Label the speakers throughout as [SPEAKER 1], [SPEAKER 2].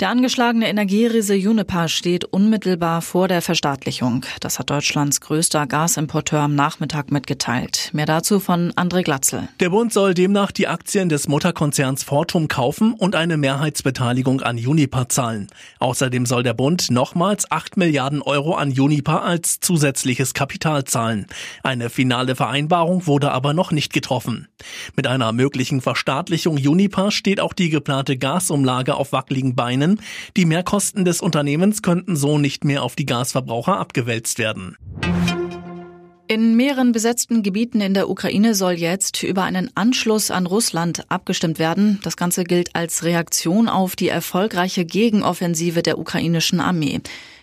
[SPEAKER 1] Der angeschlagene Energieriese Juniper steht unmittelbar vor der Verstaatlichung. Das hat Deutschlands größter Gasimporteur am Nachmittag mitgeteilt. Mehr dazu von André Glatzel.
[SPEAKER 2] Der Bund soll demnach die Aktien des Mutterkonzerns Fortum kaufen und eine Mehrheitsbeteiligung an Juniper zahlen. Außerdem soll der Bund nochmals 8 Milliarden Euro an Juniper als zusätzliches Kapital zahlen. Eine finale Vereinbarung wurde aber noch nicht getroffen. Mit einer möglichen Verstaatlichung Juniper steht auch die geplante Gasumlage auf wackeligen Beinen erkennen, die Mehrkosten des Unternehmens könnten so nicht mehr auf die Gasverbraucher abgewälzt werden.
[SPEAKER 1] In mehreren besetzten Gebieten in der Ukraine soll jetzt über einen Anschluss an Russland abgestimmt werden. Das Ganze gilt als Reaktion auf die erfolgreiche Gegenoffensive der ukrainischen Armee.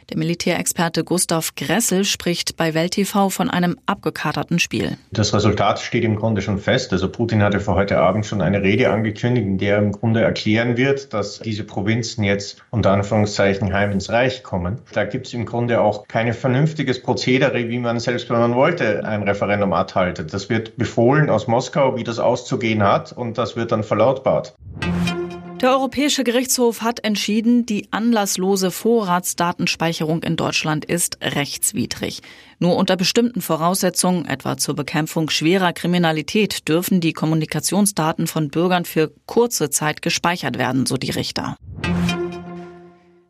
[SPEAKER 1] Der Militärexperte Gustav Gressel spricht bei Welt TV von einem abgekaterten Spiel.
[SPEAKER 3] Das Resultat steht im Grunde schon fest. Also Putin hatte für heute Abend schon eine Rede angekündigt, in der er im Grunde erklären wird, dass diese Provinzen jetzt unter Anführungszeichen heim ins Reich kommen. Da gibt es im Grunde auch kein vernünftiges Prozedere, wie man selbst, wenn man wollte, ein Referendum abhaltet. Das wird befohlen aus Moskau, wie das auszugehen hat und das wird dann verlautbart.
[SPEAKER 1] Der Europäische Gerichtshof hat entschieden, die anlasslose Vorratsdatenspeicherung in Deutschland ist rechtswidrig. Nur unter bestimmten Voraussetzungen, etwa zur Bekämpfung schwerer Kriminalität, dürfen die Kommunikationsdaten von Bürgern für kurze Zeit gespeichert werden, so die Richter.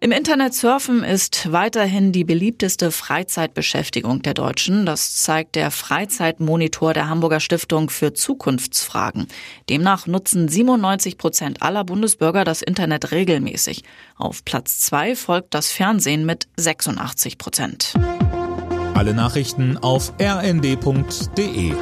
[SPEAKER 1] Im Internet surfen ist weiterhin die beliebteste Freizeitbeschäftigung der Deutschen. Das zeigt der Freizeitmonitor der Hamburger Stiftung für Zukunftsfragen. Demnach nutzen 97 Prozent aller Bundesbürger das Internet regelmäßig. Auf Platz zwei folgt das Fernsehen mit 86 Prozent.
[SPEAKER 4] Alle Nachrichten auf rnd.de